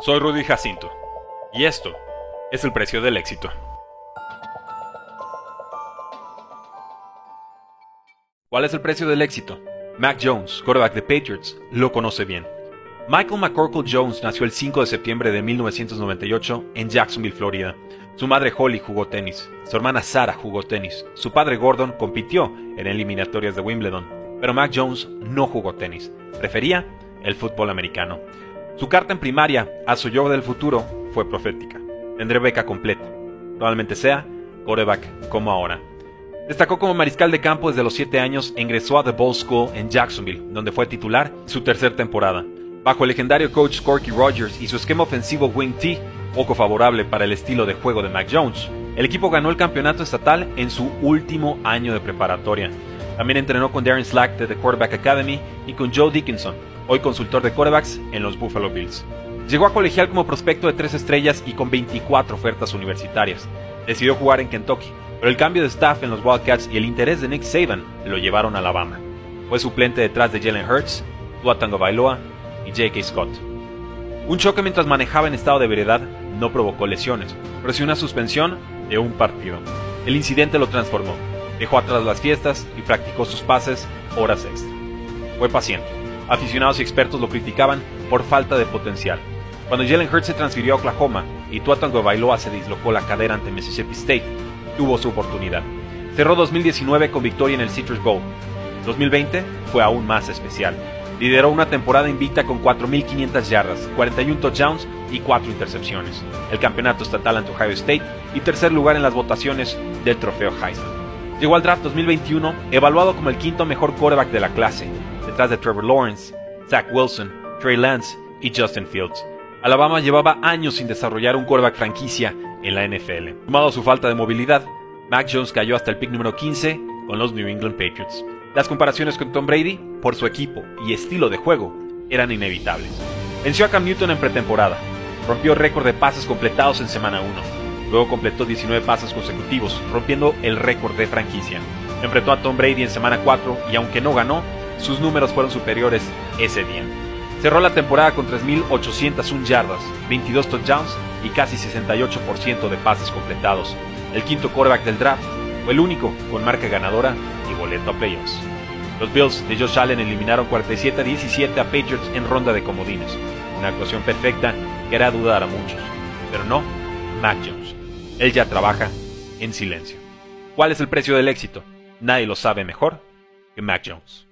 Soy Rudy Jacinto y esto es el precio del éxito. ¿Cuál es el precio del éxito? Mac Jones, quarterback de Patriots, lo conoce bien. Michael McCorkle Jones nació el 5 de septiembre de 1998 en Jacksonville, Florida. Su madre Holly jugó tenis, su hermana Sarah jugó tenis, su padre Gordon compitió en eliminatorias de Wimbledon, pero Mac Jones no jugó tenis, prefería el fútbol americano. Su carta en primaria a su yo del futuro fue profética. Tendré beca completa. Probablemente sea quarterback como ahora. Destacó como mariscal de campo desde los 7 años e ingresó a The Ball School en Jacksonville, donde fue titular su tercera temporada. Bajo el legendario coach Corky Rogers y su esquema ofensivo Wing T, poco favorable para el estilo de juego de Mac Jones, el equipo ganó el campeonato estatal en su último año de preparatoria. También entrenó con Darren Slack de The Quarterback Academy y con Joe Dickinson, hoy consultor de quarterbacks en los Buffalo Bills. Llegó a colegial como prospecto de tres estrellas y con 24 ofertas universitarias. Decidió jugar en Kentucky, pero el cambio de staff en los Wildcats y el interés de Nick Saban lo llevaron a Alabama. Fue suplente detrás de Jalen Hurts, Tua Bailoa y J.K. Scott. Un choque mientras manejaba en estado de veredad no provocó lesiones, pero sí una suspensión de un partido. El incidente lo transformó, dejó atrás las fiestas y practicó sus pases horas extra. Fue paciente. Aficionados y expertos lo criticaban por falta de potencial. Cuando Jalen Hurts se transfirió a Oklahoma y Tua Bailoa se dislocó la cadera ante Mississippi State, tuvo su oportunidad. Cerró 2019 con victoria en el Citrus Bowl. 2020 fue aún más especial. Lideró una temporada invicta con 4.500 yardas, 41 touchdowns y 4 intercepciones. El campeonato estatal ante Ohio State y tercer lugar en las votaciones del trofeo Heisman. Llegó al draft 2021 evaluado como el quinto mejor quarterback de la clase, detrás de Trevor Lawrence, Zach Wilson, Trey Lance y Justin Fields. Alabama llevaba años sin desarrollar un quarterback franquicia en la NFL. Sumado a su falta de movilidad, Mac Jones cayó hasta el pick número 15 con los New England Patriots. Las comparaciones con Tom Brady, por su equipo y estilo de juego, eran inevitables. Venció a Cam Newton en pretemporada, rompió récord de pases completados en semana 1, luego completó 19 pases consecutivos, rompiendo el récord de franquicia. Enfrentó a Tom Brady en semana 4 y aunque no ganó, sus números fueron superiores ese día. Cerró la temporada con 3.801 yardas, 22 touchdowns y casi 68% de pases completados. El quinto quarterback del draft fue el único con marca ganadora y boleto a playoffs. Los Bills de Josh Allen eliminaron 47 a 17 a Patriots en ronda de comodines. Una actuación perfecta que hará dudar a muchos. Pero no Mac Jones. Él ya trabaja en silencio. ¿Cuál es el precio del éxito? Nadie lo sabe mejor que Mac Jones.